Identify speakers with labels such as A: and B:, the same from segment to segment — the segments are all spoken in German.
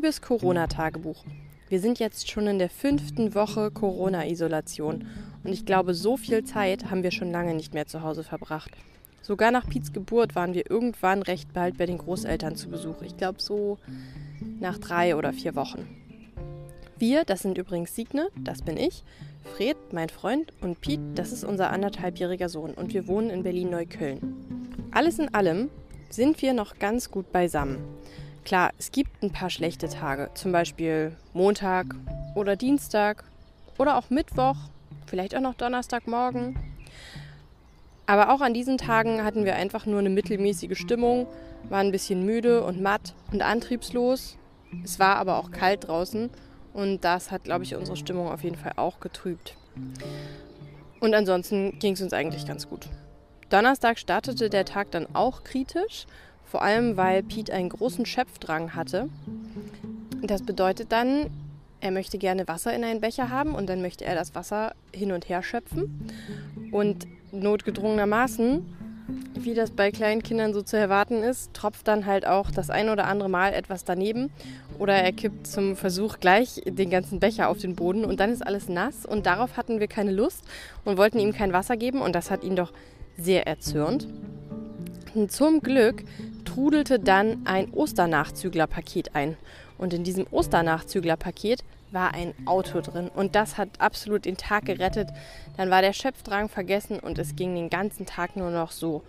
A: Liebes Corona-Tagebuch. Wir sind jetzt schon in der fünften Woche Corona-Isolation und ich glaube, so viel Zeit haben wir schon lange nicht mehr zu Hause verbracht. Sogar nach Piets Geburt waren wir irgendwann recht bald bei den Großeltern zu Besuch. Ich glaube so nach drei oder vier Wochen. Wir, das sind übrigens Signe, das bin ich, Fred, mein Freund, und Piet, das ist unser anderthalbjähriger Sohn und wir wohnen in Berlin-Neukölln. Alles in allem sind wir noch ganz gut beisammen. Klar, es gibt ein paar schlechte Tage, zum Beispiel Montag oder Dienstag oder auch Mittwoch, vielleicht auch noch Donnerstagmorgen. Aber auch an diesen Tagen hatten wir einfach nur eine mittelmäßige Stimmung, waren ein bisschen müde und matt und antriebslos. Es war aber auch kalt draußen und das hat, glaube ich, unsere Stimmung auf jeden Fall auch getrübt. Und ansonsten ging es uns eigentlich ganz gut. Donnerstag startete der Tag dann auch kritisch, vor allem weil Pete einen großen Schöpfdrang hatte. Das bedeutet dann, er möchte gerne Wasser in einen Becher haben und dann möchte er das Wasser hin und her schöpfen. Und notgedrungenermaßen, wie das bei kleinen Kindern so zu erwarten ist, tropft dann halt auch das ein oder andere Mal etwas daneben oder er kippt zum Versuch gleich den ganzen Becher auf den Boden und dann ist alles nass und darauf hatten wir keine Lust und wollten ihm kein Wasser geben und das hat ihn doch sehr erzürnt. Und zum Glück trudelte dann ein Osternachzüglerpaket ein und in diesem Osternachzüglerpaket war ein Auto drin und das hat absolut den Tag gerettet. Dann war der Schöpfdrang vergessen und es ging den ganzen Tag nur noch so.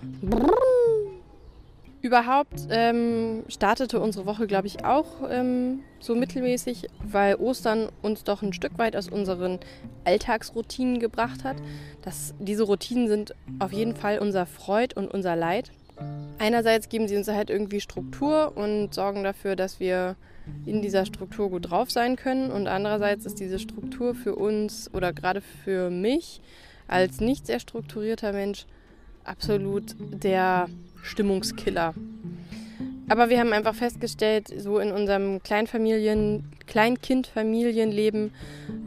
A: Überhaupt ähm, startete unsere Woche, glaube ich, auch ähm, so mittelmäßig, weil Ostern uns doch ein Stück weit aus unseren Alltagsroutinen gebracht hat. Das, diese Routinen sind auf jeden Fall unser Freud und unser Leid. Einerseits geben sie uns halt irgendwie Struktur und sorgen dafür, dass wir in dieser Struktur gut drauf sein können. Und andererseits ist diese Struktur für uns oder gerade für mich als nicht sehr strukturierter Mensch absolut der Stimmungskiller. Aber wir haben einfach festgestellt, so in unserem Kleinfamilien, Kleinkindfamilienleben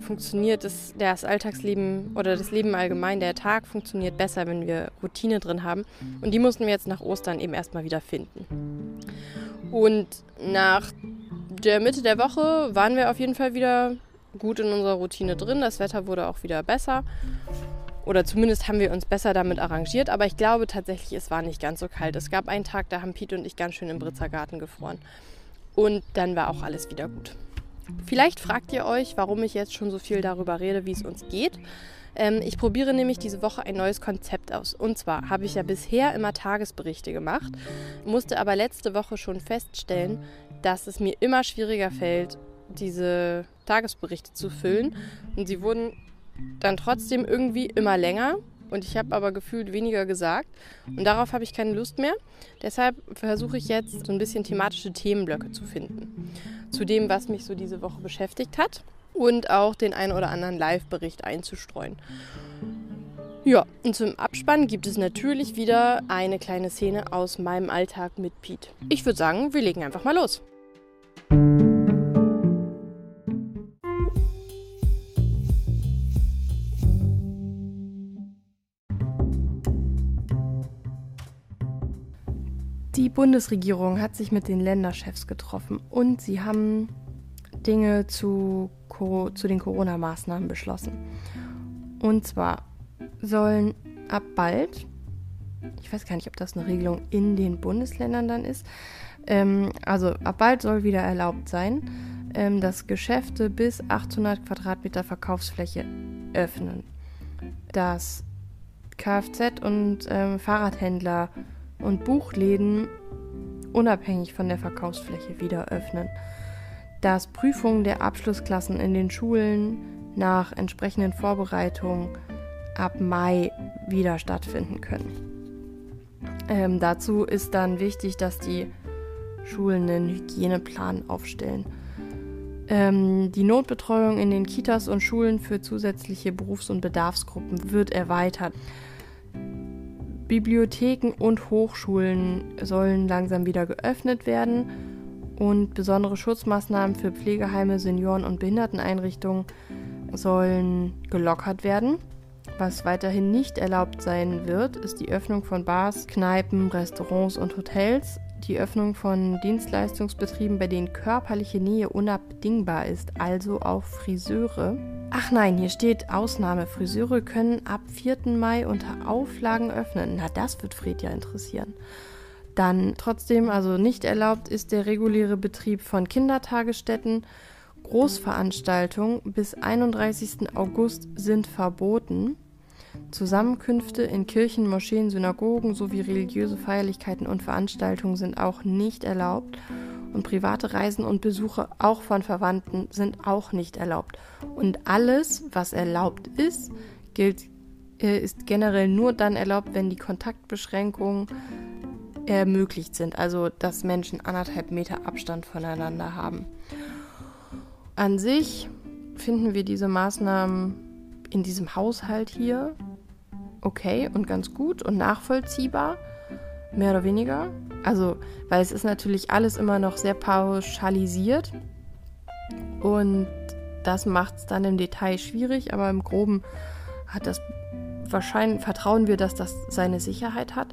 A: funktioniert das, das Alltagsleben oder das Leben allgemein, der Tag funktioniert besser, wenn wir Routine drin haben. Und die mussten wir jetzt nach Ostern eben erstmal wieder finden. Und nach der Mitte der Woche waren wir auf jeden Fall wieder gut in unserer Routine drin. Das Wetter wurde auch wieder besser. Oder zumindest haben wir uns besser damit arrangiert. Aber ich glaube tatsächlich, es war nicht ganz so kalt. Es gab einen Tag, da haben Pete und ich ganz schön im Britzer Garten gefroren. Und dann war auch alles wieder gut. Vielleicht fragt ihr euch, warum ich jetzt schon so viel darüber rede, wie es uns geht. Ähm, ich probiere nämlich diese Woche ein neues Konzept aus. Und zwar habe ich ja bisher immer Tagesberichte gemacht, musste aber letzte Woche schon feststellen, dass es mir immer schwieriger fällt, diese Tagesberichte zu füllen. Und sie wurden dann trotzdem irgendwie immer länger. Und ich habe aber gefühlt weniger gesagt. Und darauf habe ich keine Lust mehr. Deshalb versuche ich jetzt so ein bisschen thematische Themenblöcke zu finden. Zu dem, was mich so diese Woche beschäftigt hat. Und auch den einen oder anderen Live-Bericht einzustreuen. Ja, und zum Abspann gibt es natürlich wieder eine kleine Szene aus meinem Alltag mit Pete. Ich würde sagen, wir legen einfach mal los. Bundesregierung hat sich mit den Länderchefs getroffen und sie haben Dinge zu, zu den Corona-Maßnahmen beschlossen. Und zwar sollen ab bald, ich weiß gar nicht, ob das eine Regelung in den Bundesländern dann ist, ähm, also ab bald soll wieder erlaubt sein, ähm, dass Geschäfte bis 800 Quadratmeter Verkaufsfläche öffnen. Dass Kfz- und ähm, Fahrradhändler und Buchläden unabhängig von der Verkaufsfläche wieder öffnen. Dass Prüfungen der Abschlussklassen in den Schulen nach entsprechenden Vorbereitungen ab Mai wieder stattfinden können. Ähm, dazu ist dann wichtig, dass die Schulen einen Hygieneplan aufstellen. Ähm, die Notbetreuung in den Kitas und Schulen für zusätzliche Berufs- und Bedarfsgruppen wird erweitert. Bibliotheken und Hochschulen sollen langsam wieder geöffnet werden und besondere Schutzmaßnahmen für Pflegeheime, Senioren- und Behinderteneinrichtungen sollen gelockert werden. Was weiterhin nicht erlaubt sein wird, ist die Öffnung von Bars, Kneipen, Restaurants und Hotels. Die Öffnung von Dienstleistungsbetrieben, bei denen körperliche Nähe unabdingbar ist, also auch Friseure. Ach nein, hier steht Ausnahme. Friseure können ab 4. Mai unter Auflagen öffnen. Na, das wird Fred ja interessieren. Dann trotzdem, also nicht erlaubt ist der reguläre Betrieb von Kindertagesstätten. Großveranstaltungen bis 31. August sind verboten. Zusammenkünfte in Kirchen, Moscheen, Synagogen sowie religiöse Feierlichkeiten und Veranstaltungen sind auch nicht erlaubt. Und private Reisen und Besuche auch von Verwandten sind auch nicht erlaubt. Und alles, was erlaubt ist, gilt, äh, ist generell nur dann erlaubt, wenn die Kontaktbeschränkungen ermöglicht sind. Also, dass Menschen anderthalb Meter Abstand voneinander haben. An sich finden wir diese Maßnahmen in diesem Haushalt hier okay und ganz gut und nachvollziehbar, mehr oder weniger. Also, weil es ist natürlich alles immer noch sehr pauschalisiert und das macht es dann im Detail schwierig, aber im Groben hat das wahrscheinlich, vertrauen wir, dass das seine Sicherheit hat.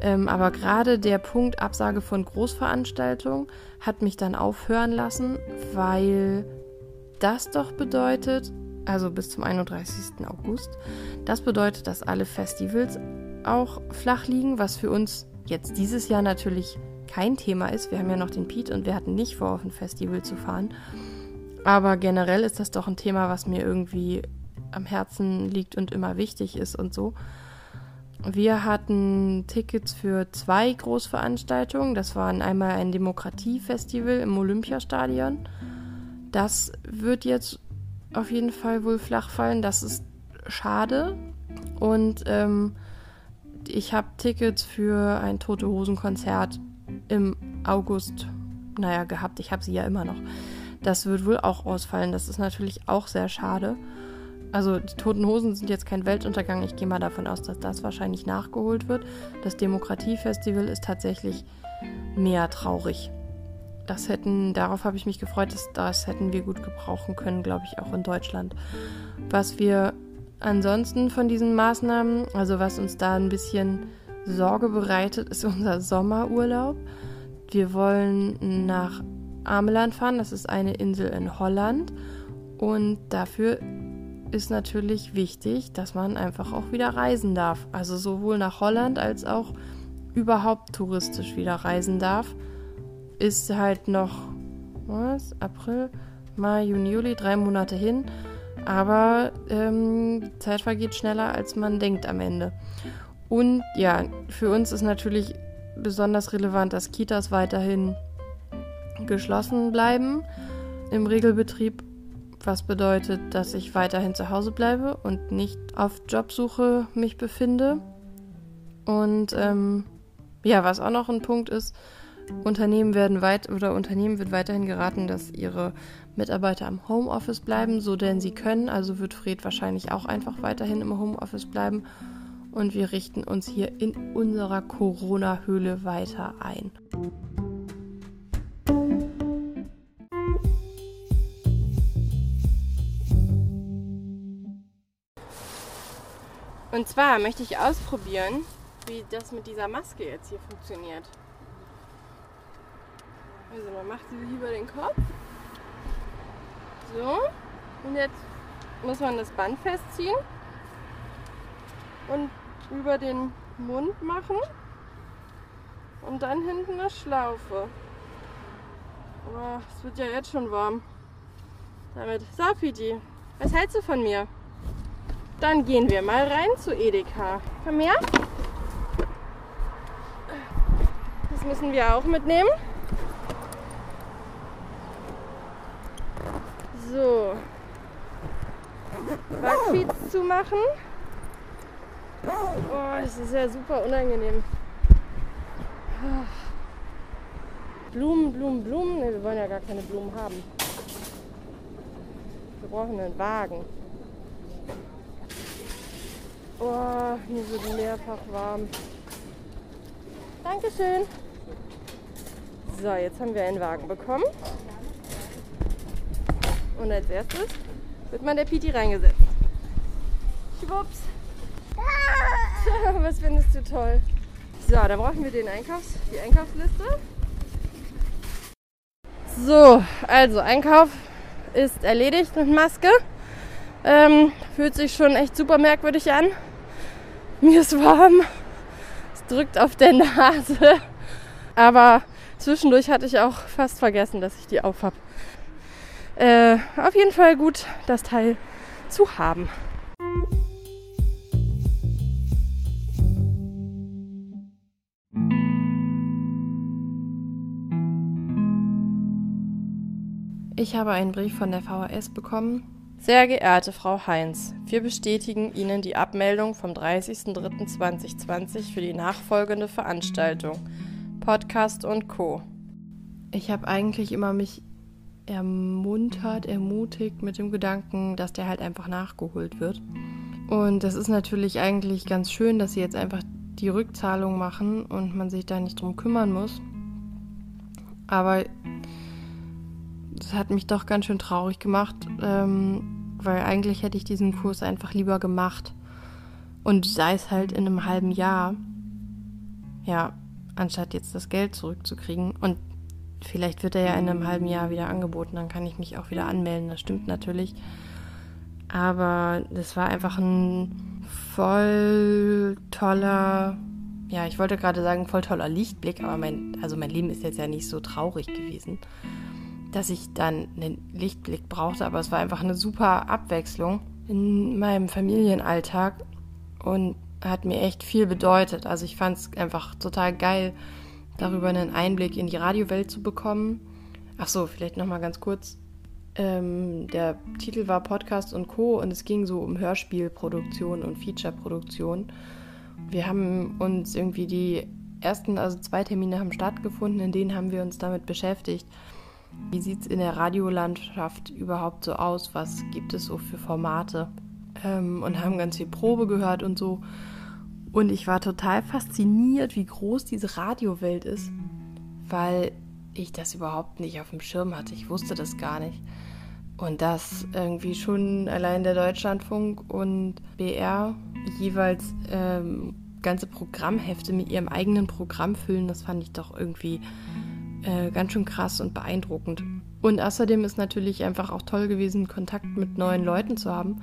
A: Ähm, aber gerade der Punkt Absage von Großveranstaltungen hat mich dann aufhören lassen, weil das doch bedeutet, also bis zum 31. August. Das bedeutet, dass alle Festivals auch flach liegen, was für uns jetzt dieses Jahr natürlich kein Thema ist. Wir haben ja noch den Pete und wir hatten nicht vor, auf ein Festival zu fahren. Aber generell ist das doch ein Thema, was mir irgendwie am Herzen liegt und immer wichtig ist und so. Wir hatten Tickets für zwei Großveranstaltungen. Das waren einmal ein Demokratiefestival im Olympiastadion. Das wird jetzt auf jeden Fall wohl flach fallen. Das ist schade. Und ähm, ich habe Tickets für ein Tote Hosen Konzert im August, naja, gehabt. Ich habe sie ja immer noch. Das wird wohl auch ausfallen. Das ist natürlich auch sehr schade. Also die Toten Hosen sind jetzt kein Weltuntergang. Ich gehe mal davon aus, dass das wahrscheinlich nachgeholt wird. Das Demokratiefestival ist tatsächlich mehr traurig das hätten, darauf habe ich mich gefreut, dass das hätten wir gut gebrauchen können, glaube ich, auch in Deutschland. Was wir ansonsten von diesen Maßnahmen, also was uns da ein bisschen Sorge bereitet, ist unser Sommerurlaub. Wir wollen nach Ameland fahren, das ist eine Insel in Holland. Und dafür ist natürlich wichtig, dass man einfach auch wieder reisen darf. Also sowohl nach Holland als auch überhaupt touristisch wieder reisen darf ist halt noch was? April, Mai, Juni, Juli, drei Monate hin. Aber ähm, die Zeit vergeht schneller, als man denkt am Ende. Und ja, für uns ist natürlich besonders relevant, dass Kitas weiterhin geschlossen bleiben im Regelbetrieb, was bedeutet, dass ich weiterhin zu Hause bleibe und nicht auf Jobsuche mich befinde. Und ähm, ja, was auch noch ein Punkt ist, Unternehmen werden weit oder Unternehmen wird weiterhin geraten, dass ihre Mitarbeiter am Homeoffice bleiben, so denn sie können. Also wird Fred wahrscheinlich auch einfach weiterhin im Homeoffice bleiben. Und wir richten uns hier in unserer Corona-Höhle weiter ein. Und zwar möchte ich ausprobieren, wie das mit dieser Maske jetzt hier funktioniert. Also man macht sie sich über den Kopf. So. Und jetzt muss man das Band festziehen und über den Mund machen und dann hinten eine Schlaufe. Oh, es wird ja jetzt schon warm. Damit. So, Piti, was hältst du von mir? Dann gehen wir mal rein zu Edeka. Komm her. Das müssen wir auch mitnehmen. So. Backfeeds zu machen. Oh, das ist ja super unangenehm. Blumen, Blumen, Blumen. Ne, wir wollen ja gar keine Blumen haben. Wir brauchen einen Wagen. Oh, mir wird mehrfach warm. Dankeschön. So, jetzt haben wir einen Wagen bekommen. Und als erstes wird man der Piti reingesetzt. Schwupps. Was findest du toll? So, da brauchen wir den Einkaufs-, die Einkaufsliste. So, also Einkauf ist erledigt mit Maske. Ähm, fühlt sich schon echt super merkwürdig an. Mir ist warm. Es drückt auf der Nase. Aber zwischendurch hatte ich auch fast vergessen, dass ich die auf habe. Äh, auf jeden Fall gut, das Teil zu haben. Ich habe einen Brief von der VHS bekommen. Sehr geehrte Frau Heinz, wir bestätigen Ihnen die Abmeldung vom 30.03.2020 für die nachfolgende Veranstaltung. Podcast und Co. Ich habe eigentlich immer mich ermuntert, ermutigt mit dem Gedanken, dass der halt einfach nachgeholt wird. Und das ist natürlich eigentlich ganz schön, dass sie jetzt einfach die Rückzahlung machen und man sich da nicht drum kümmern muss. Aber das hat mich doch ganz schön traurig gemacht, ähm, weil eigentlich hätte ich diesen Kurs einfach lieber gemacht. Und sei es halt in einem halben Jahr. Ja, anstatt jetzt das Geld zurückzukriegen. Und vielleicht wird er ja in einem halben Jahr wieder angeboten, dann kann ich mich auch wieder anmelden. Das stimmt natürlich. Aber das war einfach ein voll toller, ja, ich wollte gerade sagen, voll toller Lichtblick, aber mein, also mein Leben ist jetzt ja nicht so traurig gewesen dass ich dann einen Lichtblick brauchte, aber es war einfach eine super Abwechslung in meinem Familienalltag und hat mir echt viel bedeutet. Also ich fand es einfach total geil, darüber einen Einblick in die Radiowelt zu bekommen. Ach so, vielleicht noch mal ganz kurz. Ähm, der Titel war Podcast und Co. und es ging so um Hörspielproduktion und Featureproduktion. Wir haben uns irgendwie die ersten, also zwei Termine haben stattgefunden, in denen haben wir uns damit beschäftigt. Wie sieht es in der Radiolandschaft überhaupt so aus? Was gibt es so für Formate? Ähm, und haben ganz viel Probe gehört und so. Und ich war total fasziniert, wie groß diese Radiowelt ist, weil ich das überhaupt nicht auf dem Schirm hatte. Ich wusste das gar nicht. Und dass irgendwie schon allein der Deutschlandfunk und BR jeweils ähm, ganze Programmhefte mit ihrem eigenen Programm füllen, das fand ich doch irgendwie äh, ganz schön krass und beeindruckend. Und außerdem ist natürlich einfach auch toll gewesen, Kontakt mit neuen Leuten zu haben.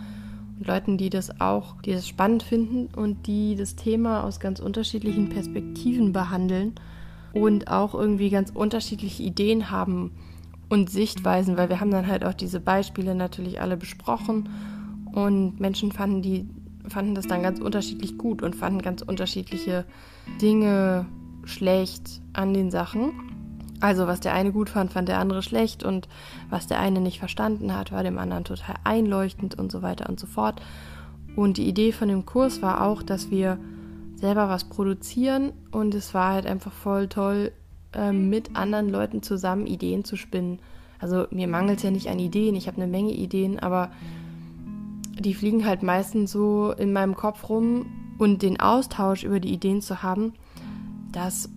A: Leuten, die das auch, die das spannend finden und die das Thema aus ganz unterschiedlichen Perspektiven behandeln und auch irgendwie ganz unterschiedliche Ideen haben und Sichtweisen, weil wir haben dann halt auch diese Beispiele natürlich alle besprochen und Menschen fanden die fanden das dann ganz unterschiedlich gut und fanden ganz unterschiedliche Dinge schlecht an den Sachen. Also was der eine gut fand, fand der andere schlecht und was der eine nicht verstanden hat, war dem anderen total einleuchtend und so weiter und so fort. Und die Idee von dem Kurs war auch, dass wir selber was produzieren und es war halt einfach voll toll, ähm, mit anderen Leuten zusammen Ideen zu spinnen. Also mir mangelt es ja nicht an Ideen, ich habe eine Menge Ideen, aber die fliegen halt meistens so in meinem Kopf rum und den Austausch über die Ideen zu haben, das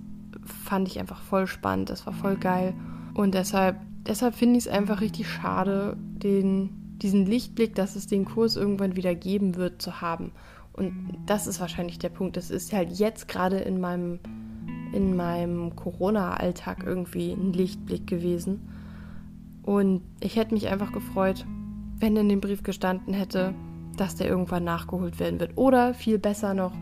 A: fand ich einfach voll spannend. Das war voll geil. Und deshalb, deshalb finde ich es einfach richtig schade, den, diesen Lichtblick, dass es den Kurs irgendwann wieder geben wird, zu haben. Und das ist wahrscheinlich der Punkt. Das ist halt jetzt gerade in meinem, in meinem Corona-Alltag irgendwie ein Lichtblick gewesen. Und ich hätte mich einfach gefreut, wenn in dem Brief gestanden hätte, dass der irgendwann nachgeholt werden wird. Oder viel besser noch,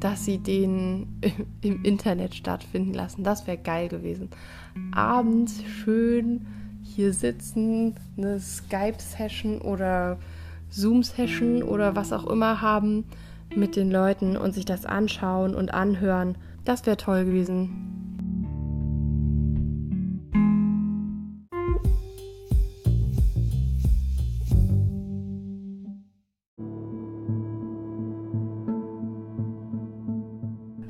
A: dass sie den im Internet stattfinden lassen. Das wäre geil gewesen. Abends schön hier sitzen, eine Skype-Session oder Zoom-Session oder was auch immer haben mit den Leuten und sich das anschauen und anhören. Das wäre toll gewesen.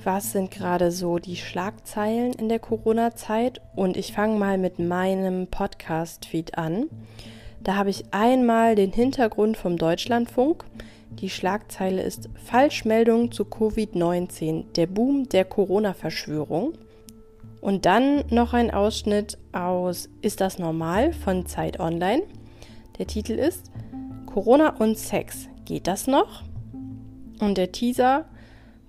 A: Was sind gerade so die Schlagzeilen in der Corona-Zeit und ich fange mal mit meinem Podcast-Feed an. Da habe ich einmal den Hintergrund vom Deutschlandfunk. Die Schlagzeile ist Falschmeldung zu Covid-19, der Boom der Corona-Verschwörung. Und dann noch ein Ausschnitt aus Ist das normal von Zeit Online. Der Titel ist Corona und Sex. Geht das noch? Und der Teaser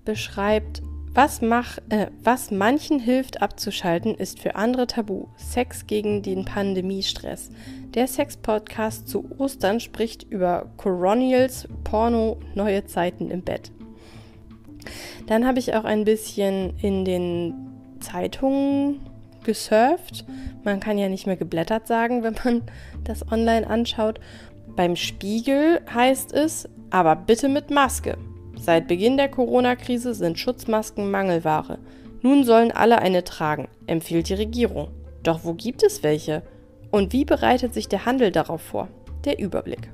A: beschreibt Was, mach, äh, was manchen hilft abzuschalten, ist für andere tabu. Sex gegen den Pandemiestress. Der Sex-Podcast zu Ostern spricht über Coronials, Porno, neue Zeiten im Bett. Dann habe ich auch ein bisschen in den Zeitungen gesurft. Man kann ja nicht mehr geblättert sagen, wenn man das online anschaut. Beim Spiegel heißt es, aber bitte mit Maske. Seit Beginn der Corona-Krise sind Schutzmasken Mangelware. Nun sollen alle eine tragen, empfiehlt die Regierung. Doch wo gibt es welche? Und wie bereitet sich der Handel darauf vor? Der Überblick.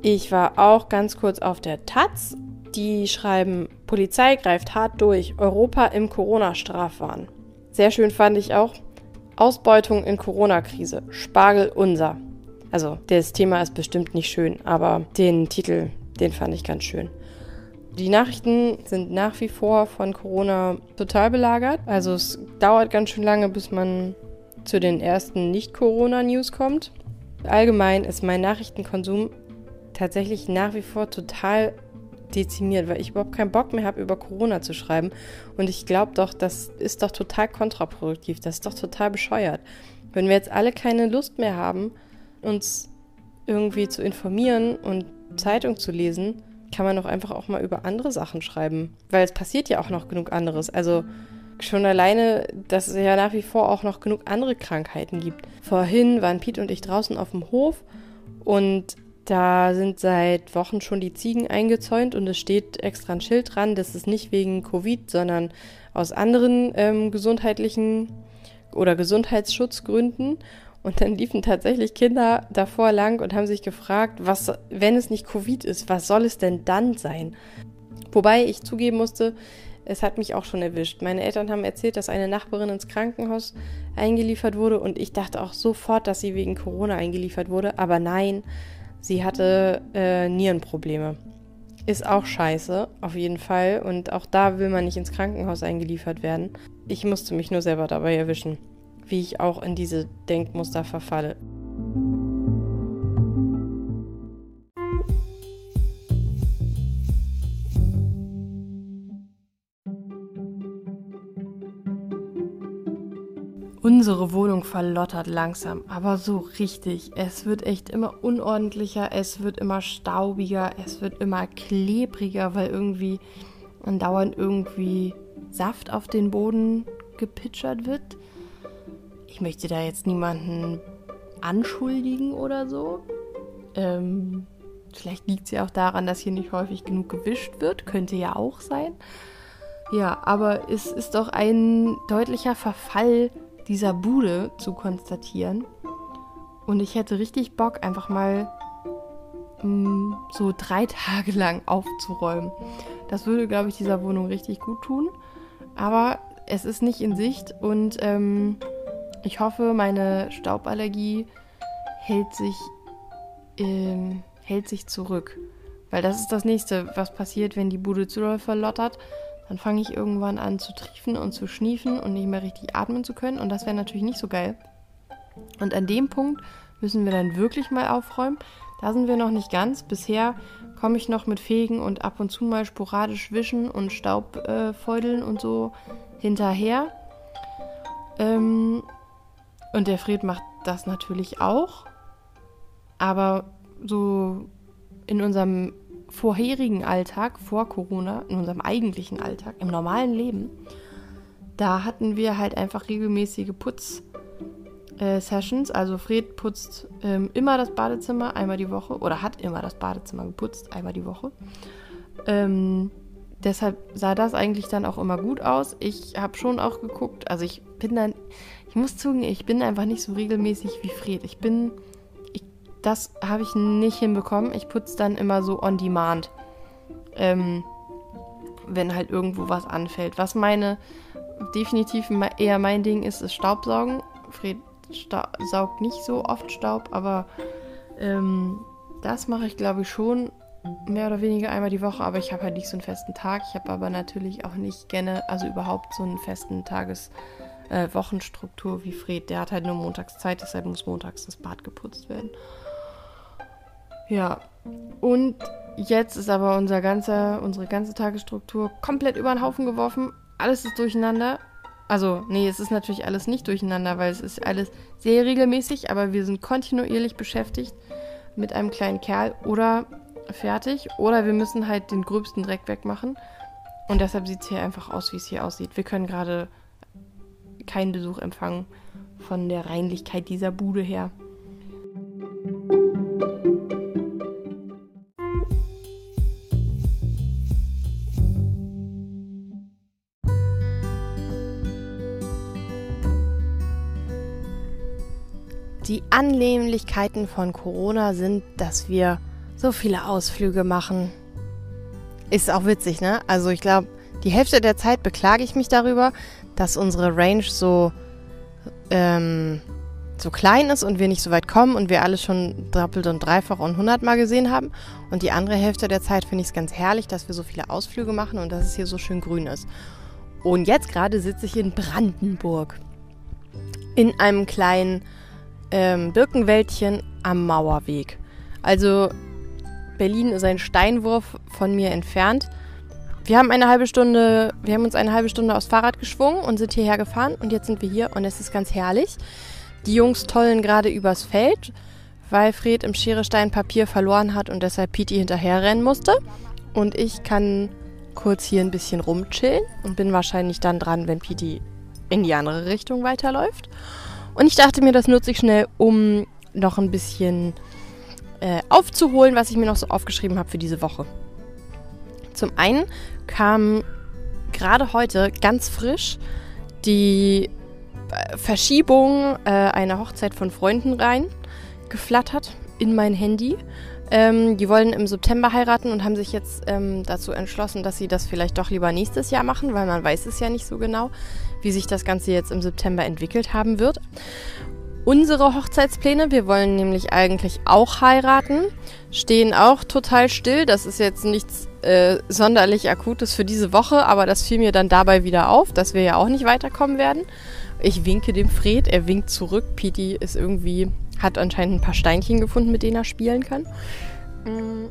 A: Ich war auch ganz kurz auf der Taz. Die schreiben, Polizei greift hart durch, Europa im Corona-Strafwahn. Sehr schön fand ich auch, Ausbeutung in Corona-Krise, Spargel unser. Also, das Thema ist bestimmt nicht schön, aber den Titel, den fand ich ganz schön. Die Nachrichten sind nach wie vor von Corona total belagert. Also es dauert ganz schön lange, bis man zu den ersten Nicht-Corona-News kommt. Allgemein ist mein Nachrichtenkonsum tatsächlich nach wie vor total dezimiert, weil ich überhaupt keinen Bock mehr habe, über Corona zu schreiben. Und ich glaube doch, das ist doch total kontraproduktiv. Das ist doch total bescheuert. Wenn wir jetzt alle keine Lust mehr haben, uns irgendwie zu informieren und Zeitung zu lesen, kann man doch einfach auch mal über andere Sachen schreiben. Weil es passiert ja auch noch genug anderes. Also schon alleine, dass es ja nach wie vor auch noch genug andere Krankheiten gibt. Vorhin waren Pete und ich draußen auf dem Hof und da sind seit Wochen schon die Ziegen eingezäunt und es steht extra ein Schild dran, das ist nicht wegen Covid, sondern aus anderen ähm, gesundheitlichen oder Gesundheitsschutzgründen. Und dann liefen tatsächlich Kinder davor lang und haben sich gefragt, was, wenn es nicht Covid ist, was soll es denn dann sein? Wobei ich zugeben musste, es hat mich auch schon erwischt. Meine Eltern haben erzählt, dass eine Nachbarin ins Krankenhaus eingeliefert wurde und ich dachte auch sofort, dass sie wegen Corona eingeliefert wurde. Aber nein, sie hatte äh, Nierenprobleme. Ist auch scheiße, auf jeden Fall. Und auch da will man nicht ins Krankenhaus eingeliefert werden. Ich musste mich nur selber dabei erwischen wie ich auch in diese Denkmuster verfalle. Unsere Wohnung verlottert langsam, aber so richtig. Es wird echt immer unordentlicher, es wird immer staubiger, es wird immer klebriger, weil irgendwie andauernd irgendwie Saft auf den Boden gepitchert wird. Ich möchte da jetzt niemanden anschuldigen oder so. Ähm, vielleicht liegt es ja auch daran, dass hier nicht häufig genug gewischt wird. Könnte ja auch sein. Ja, aber es ist doch ein deutlicher Verfall dieser Bude zu konstatieren. Und ich hätte richtig Bock, einfach mal mh, mm, so drei Tage lang aufzuräumen. Das würde, glaube ich, dieser Wohnung richtig gut tun. Aber es ist nicht in Sicht und ähm, ich hoffe, meine Stauballergie hält sich, ähm, hält sich zurück. Weil das ist das nächste, was passiert, wenn die Bude zu doll verlottert. Dann fange ich irgendwann an zu triefen und zu schniefen und nicht mehr richtig atmen zu können. Und das wäre natürlich nicht so geil. Und an dem Punkt müssen wir dann wirklich mal aufräumen. Da sind wir noch nicht ganz. Bisher komme ich noch mit Fegen und ab und zu mal sporadisch wischen und Staubfeudeln äh, und so hinterher. Ähm, und der Fred macht das natürlich auch. Aber so in unserem vorherigen Alltag, vor Corona, in unserem eigentlichen Alltag, im normalen Leben, da hatten wir halt einfach regelmäßige Putz-Sessions. Also Fred putzt ähm, immer das Badezimmer einmal die Woche oder hat immer das Badezimmer geputzt einmal die Woche. Ähm, deshalb sah das eigentlich dann auch immer gut aus. Ich habe schon auch geguckt, also ich bin dann, ich muss zugeben, ich bin einfach nicht so regelmäßig wie Fred. Ich bin, ich, das habe ich nicht hinbekommen. Ich putze dann immer so on demand, ähm, wenn halt irgendwo was anfällt. Was meine, definitiv eher mein Ding ist, ist Staubsaugen. Fred saugt nicht so oft Staub, aber ähm, das mache ich glaube ich schon mehr oder weniger einmal die Woche, aber ich habe halt nicht so einen festen Tag. Ich habe aber natürlich auch nicht gerne, also überhaupt so einen festen Tages- äh, Wochenstruktur wie Fred. Der hat halt nur montags Zeit, deshalb muss montags das Bad geputzt werden. Ja, und jetzt ist aber unser ganzer, unsere ganze Tagesstruktur komplett über den Haufen geworfen. alles ist durcheinander. Also, nee, es ist natürlich alles nicht durcheinander, weil es ist alles sehr regelmäßig, aber wir sind kontinuierlich beschäftigt mit einem kleinen Kerl oder fertig oder wir müssen halt den gröbsten Dreck wegmachen. Und deshalb sieht es hier einfach aus, wie es hier aussieht. Wir können gerade keinen Besuch empfangen von der Reinlichkeit dieser Bude her. Die Annehmlichkeiten von Corona sind, dass wir so viele Ausflüge machen. Ist auch witzig, ne? Also ich glaube, die Hälfte der Zeit beklage ich mich darüber, dass unsere Range so, ähm, so klein ist und wir nicht so weit kommen und wir alles schon doppelt und dreifach und hundertmal gesehen haben. Und die andere Hälfte der Zeit finde ich es ganz herrlich, dass wir so viele Ausflüge machen und dass es hier so schön grün ist. Und jetzt gerade sitze ich in Brandenburg. In einem kleinen ähm, Birkenwäldchen am Mauerweg. Also Berlin ist ein Steinwurf von mir entfernt. Wir haben eine halbe Stunde, wir haben uns eine halbe Stunde aufs Fahrrad geschwungen und sind hierher gefahren und jetzt sind wir hier und es ist ganz herrlich. Die Jungs tollen gerade übers Feld, weil Fred im Schere Papier verloren hat und deshalb Piti hinterherrennen musste. Und ich kann kurz hier ein bisschen rumchillen und bin wahrscheinlich dann dran, wenn Piti in die andere Richtung weiterläuft. Und ich dachte mir, das nutze ich schnell, um noch ein bisschen äh, aufzuholen, was ich mir noch so aufgeschrieben habe für diese Woche. Zum einen kam gerade heute ganz frisch die äh, Verschiebung äh, einer Hochzeit von Freunden rein geflattert in mein Handy. Ähm, die wollen im September heiraten und haben sich jetzt ähm, dazu entschlossen, dass sie das vielleicht doch lieber nächstes Jahr machen, weil man weiß es ja nicht so genau, wie sich das Ganze jetzt im September entwickelt haben wird unsere Hochzeitspläne. Wir wollen nämlich eigentlich auch heiraten, stehen auch total still. Das ist jetzt nichts äh, sonderlich Akutes für diese Woche, aber das fiel mir dann dabei wieder auf, dass wir ja auch nicht weiterkommen werden. Ich winke dem Fred, er winkt zurück. Piti ist irgendwie, hat anscheinend ein paar Steinchen gefunden, mit denen er spielen kann. Mm.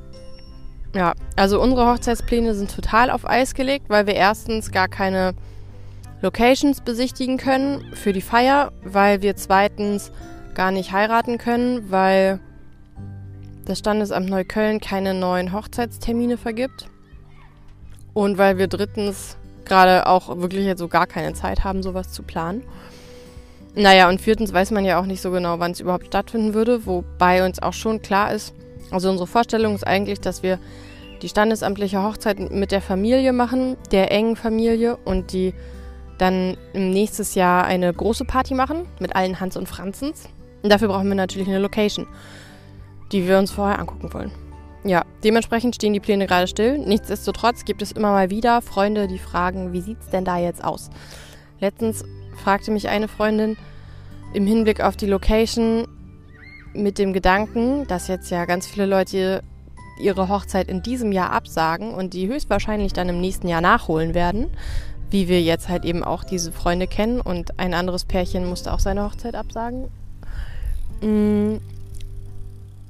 A: Ja, also unsere Hochzeitspläne sind total auf Eis gelegt, weil wir erstens gar keine Locations besichtigen können für die Feier, weil wir zweitens gar nicht heiraten können, weil das Standesamt Neukölln keine neuen Hochzeitstermine vergibt. Und weil wir drittens gerade auch wirklich jetzt so gar keine Zeit haben, sowas zu planen. Naja, und viertens weiß man ja auch nicht so genau, wann es überhaupt stattfinden würde, wobei uns auch schon klar ist, also unsere Vorstellung ist eigentlich, dass wir die standesamtliche Hochzeit mit der Familie machen, der engen Familie und die dann nächstes Jahr eine große Party machen mit allen Hans und Franzens. Und dafür brauchen wir natürlich eine Location, die wir uns vorher angucken wollen. Ja, dementsprechend stehen die Pläne gerade still. Nichtsdestotrotz gibt es immer mal wieder Freunde, die fragen, wie sieht es denn da jetzt aus? Letztens fragte mich eine Freundin im Hinblick auf die Location mit dem Gedanken, dass jetzt ja ganz viele Leute ihre Hochzeit in diesem Jahr absagen und die höchstwahrscheinlich dann im nächsten Jahr nachholen werden, wie wir jetzt halt eben auch diese Freunde kennen und ein anderes Pärchen musste auch seine Hochzeit absagen. Mm.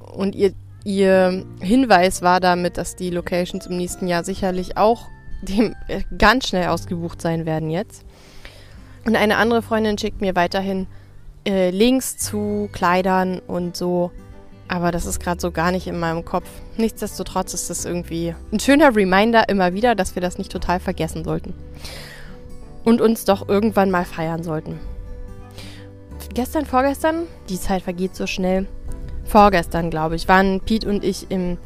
A: Und ihr, ihr Hinweis war damit, dass die Locations im nächsten Jahr sicherlich auch dem äh, ganz schnell ausgebucht sein werden jetzt. Und eine andere Freundin schickt mir weiterhin äh, Links zu Kleidern und so. Aber das ist gerade so gar nicht in meinem Kopf. Nichtsdestotrotz ist das irgendwie ein schöner Reminder immer wieder, dass wir das nicht total vergessen sollten und uns doch irgendwann mal feiern sollten. Gestern, vorgestern, die Zeit vergeht so schnell. Vorgestern, glaube ich, waren Pete und ich im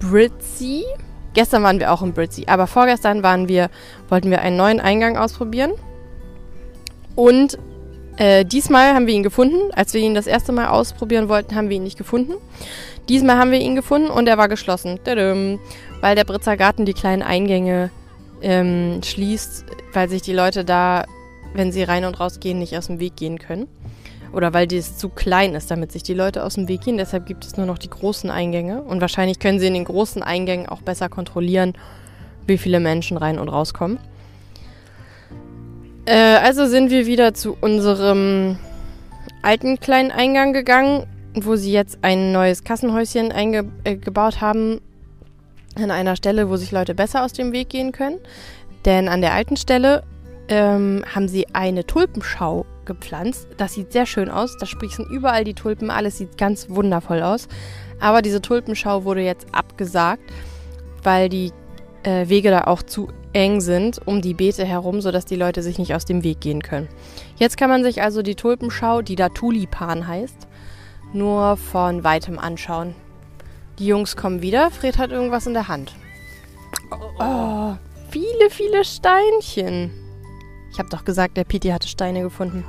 A: Britzy. Gestern waren wir auch im Britzy, aber vorgestern waren wir, wollten wir einen neuen Eingang ausprobieren. Und äh, diesmal haben wir ihn gefunden. Als wir ihn das erste Mal ausprobieren wollten, haben wir ihn nicht gefunden. Diesmal haben wir ihn gefunden und er war geschlossen. Weil der Britzer Garten die kleinen Eingänge ähm, schließt, weil sich die Leute da, wenn sie rein und raus gehen, nicht aus dem Weg gehen können. Oder weil dies zu klein ist, damit sich die Leute aus dem Weg gehen. Deshalb gibt es nur noch die großen Eingänge. Und wahrscheinlich können sie in den großen Eingängen auch besser kontrollieren, wie viele Menschen rein und rauskommen. Äh, also sind wir wieder zu unserem alten kleinen Eingang gegangen, wo sie jetzt ein neues Kassenhäuschen eingebaut äh, haben, an einer Stelle, wo sich Leute besser aus dem Weg gehen können. Denn an der alten Stelle ähm, haben sie eine Tulpenschau gepflanzt. Das sieht sehr schön aus. Da sprießen überall die Tulpen. Alles sieht ganz wundervoll aus. Aber diese Tulpenschau wurde jetzt abgesagt, weil die äh, Wege da auch zu eng sind um die Beete herum, sodass die Leute sich nicht aus dem Weg gehen können. Jetzt kann man sich also die Tulpenschau, die da Tulipan heißt, nur von weitem anschauen. Die Jungs kommen wieder. Fred hat irgendwas in der Hand. Oh, viele, viele Steinchen. Ich habe doch gesagt, der Piti hatte Steine gefunden.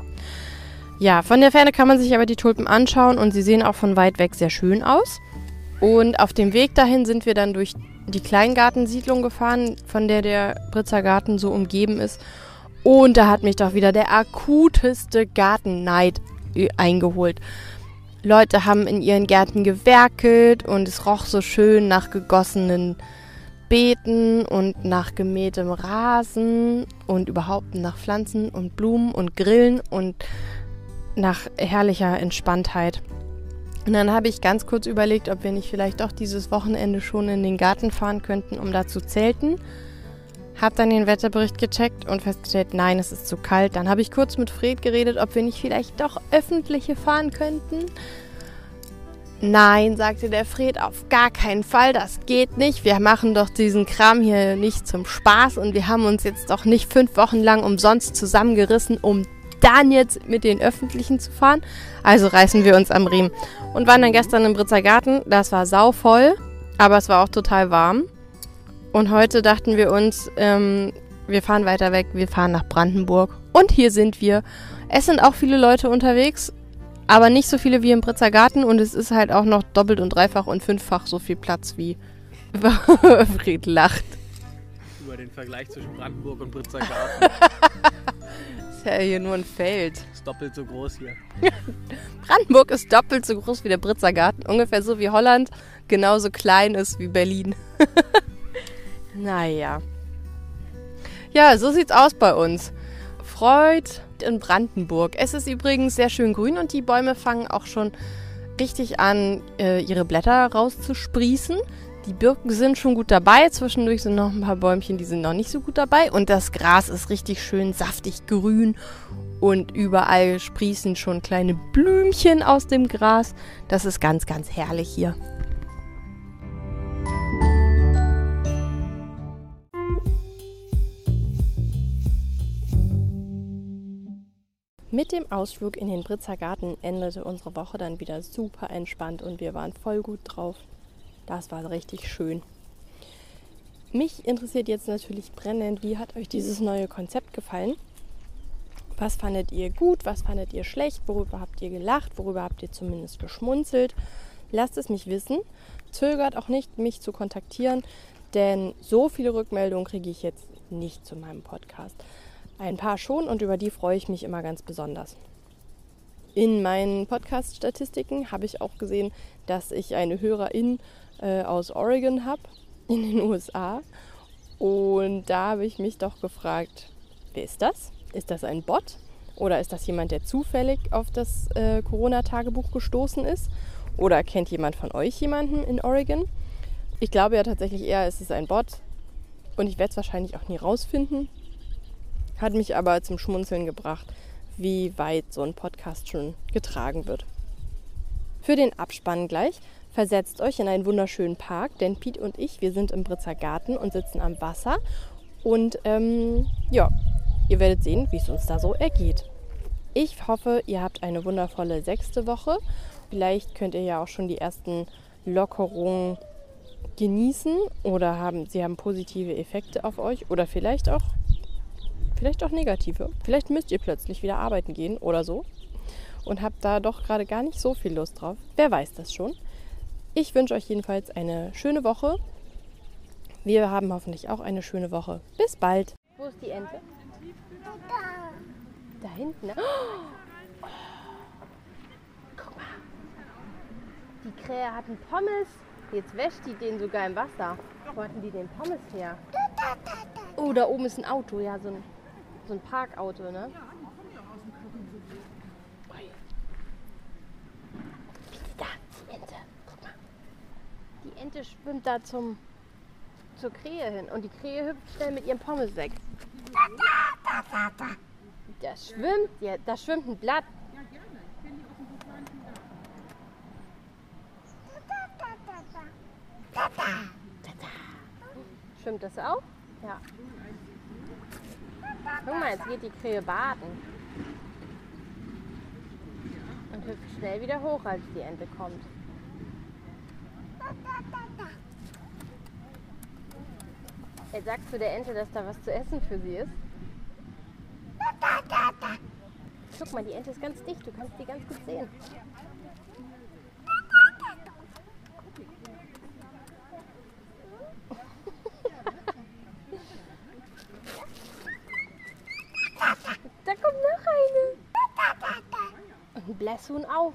A: Ja, von der Ferne kann man sich aber die Tulpen anschauen und sie sehen auch von weit weg sehr schön aus. Und auf dem Weg dahin sind wir dann durch die Kleingartensiedlung gefahren, von der der Britzer Garten so umgeben ist. Und da hat mich doch wieder der akuteste Gartenneid eingeholt. Leute haben in ihren Gärten gewerkelt und es roch so schön nach gegossenen Beeten und nach gemähtem Rasen und überhaupt nach Pflanzen und Blumen und Grillen und nach herrlicher Entspanntheit. Und dann habe ich ganz kurz überlegt, ob wir nicht vielleicht doch dieses Wochenende schon in den Garten fahren könnten, um da zu zelten. Hab dann den Wetterbericht gecheckt und festgestellt, nein, es ist zu kalt. Dann habe ich kurz mit Fred geredet, ob wir nicht vielleicht doch öffentliche fahren könnten. Nein, sagte der Fred, auf gar keinen Fall, das geht nicht. Wir machen doch diesen Kram hier nicht zum Spaß und wir haben uns jetzt doch nicht fünf Wochen lang umsonst zusammengerissen, um dann jetzt mit den Öffentlichen zu fahren. Also reißen wir uns am Riemen. Und waren dann gestern im Britzer Garten. Das war sauvoll, aber es war auch total warm. Und heute dachten wir uns, ähm, wir fahren weiter weg, wir fahren nach Brandenburg. Und hier sind wir. Es sind auch viele Leute unterwegs, aber nicht so viele wie im Britzer Garten. Und es ist halt auch noch doppelt und dreifach und fünffach so viel Platz wie Fred lacht.
B: Über den Vergleich zwischen Brandenburg und Britzer Garten.
A: ist ja hier nur ein Feld.
B: Ist doppelt so groß hier.
A: Brandenburg ist doppelt so groß wie der Britzer Garten. Ungefähr so wie Holland genauso klein ist wie Berlin. Naja. Ja, so sieht's aus bei uns. Freud in Brandenburg. Es ist übrigens sehr schön grün und die Bäume fangen auch schon richtig an, äh, ihre Blätter rauszusprießen. Die Birken sind schon gut dabei. Zwischendurch sind noch ein paar Bäumchen, die sind noch nicht so gut dabei. Und das Gras ist richtig schön saftig grün. Und überall sprießen schon kleine Blümchen aus dem Gras. Das ist ganz, ganz herrlich hier. Mit dem Ausflug in den Britzer Garten endete unsere Woche dann wieder super entspannt und wir waren voll gut drauf. Das war richtig schön. Mich interessiert jetzt natürlich brennend, wie hat euch dieses neue Konzept gefallen? Was fandet ihr gut? Was fandet ihr schlecht? Worüber habt ihr gelacht? Worüber habt ihr zumindest geschmunzelt? Lasst es mich wissen. Zögert auch nicht, mich zu kontaktieren, denn so viele Rückmeldungen kriege ich jetzt nicht zu meinem Podcast. Ein paar schon und über die freue ich mich immer ganz besonders. In meinen Podcast-Statistiken habe ich auch gesehen, dass ich eine Hörerin äh, aus Oregon habe, in den USA. Und da habe ich mich doch gefragt, wer ist das? Ist das ein Bot? Oder ist das jemand, der zufällig auf das äh, Corona-Tagebuch gestoßen ist? Oder kennt jemand von euch jemanden in Oregon? Ich glaube ja tatsächlich eher, es ist ein Bot. Und ich werde es wahrscheinlich auch nie rausfinden. Hat mich aber zum Schmunzeln gebracht, wie weit so ein Podcast schon getragen wird. Für den Abspann gleich versetzt euch in einen wunderschönen Park, denn Piet und ich, wir sind im Britzer Garten und sitzen am Wasser. Und ähm, ja, ihr werdet sehen, wie es uns da so ergeht. Ich hoffe, ihr habt eine wundervolle sechste Woche. Vielleicht könnt ihr ja auch schon die ersten Lockerungen genießen oder haben, sie haben positive Effekte auf euch oder vielleicht auch, vielleicht auch negative. Vielleicht müsst ihr plötzlich wieder arbeiten gehen oder so und habt da doch gerade gar nicht so viel Lust drauf. Wer weiß das schon. Ich wünsche euch jedenfalls eine schöne Woche. Wir haben hoffentlich auch eine schöne Woche. Bis bald. Wo ist die Ente? Da hinten. Ne? Oh. Guck mal. Die Krähe hat einen Pommes. Jetzt wäscht die den sogar im Wasser. Wo hatten die den Pommes her? Oh, da oben ist ein Auto. Ja, so ein, so ein Parkauto, ne? Ente schwimmt da zum zur Krähe hin. Und die Krähe hüpft schnell mit ihrem Pommes weg. Da schwimmt, ja, da schwimmt ein Blatt. Schwimmt das auch? Ja. Guck mal, jetzt geht die Krähe baden. Und hüpft schnell wieder hoch, als die Ente kommt. Jetzt sagst du der Ente, dass da was zu essen für sie ist? Guck mal, die Ente ist ganz dicht, du kannst die ganz gut sehen. Da kommt noch eine. Blässhuhn auch.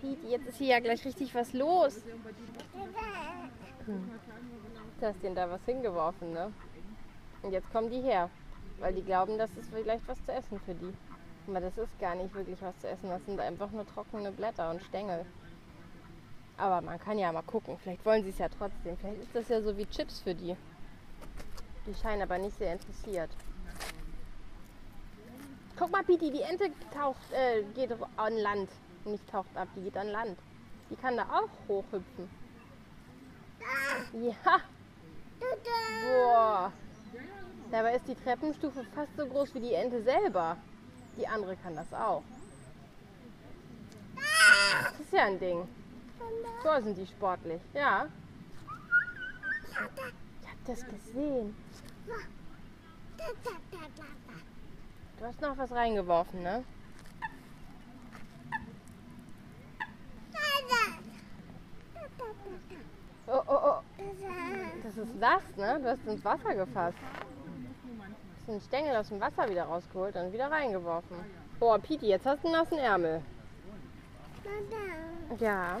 A: Piet, jetzt ist hier ja gleich richtig was los. Hm. Du hast denen da was hingeworfen, ne? Und jetzt kommen die her, weil die glauben, das ist vielleicht was zu essen für die. Aber das ist gar nicht wirklich was zu essen, das sind einfach nur trockene Blätter und Stängel. Aber man kann ja mal gucken, vielleicht wollen sie es ja trotzdem. Vielleicht ist das ja so wie Chips für die. Die scheinen aber nicht sehr interessiert. Guck mal, Piti, die Ente taucht, äh, geht an Land. Nicht taucht ab, die geht an Land. Die kann da auch hochhüpfen. Ja. Boah. Dabei ist die Treppenstufe fast so groß wie die Ente selber. Die andere kann das auch. Das ist ja ein Ding. So sind die sportlich. Ja. Ich hab das gesehen. Du hast noch was reingeworfen, ne? Oh, oh, oh. Das ist was, ne? Du hast ins Wasser gefasst. Du hast den Stängel aus dem Wasser wieder rausgeholt und wieder reingeworfen. Boah, Piti, jetzt hast du einen nassen Ärmel. Ja.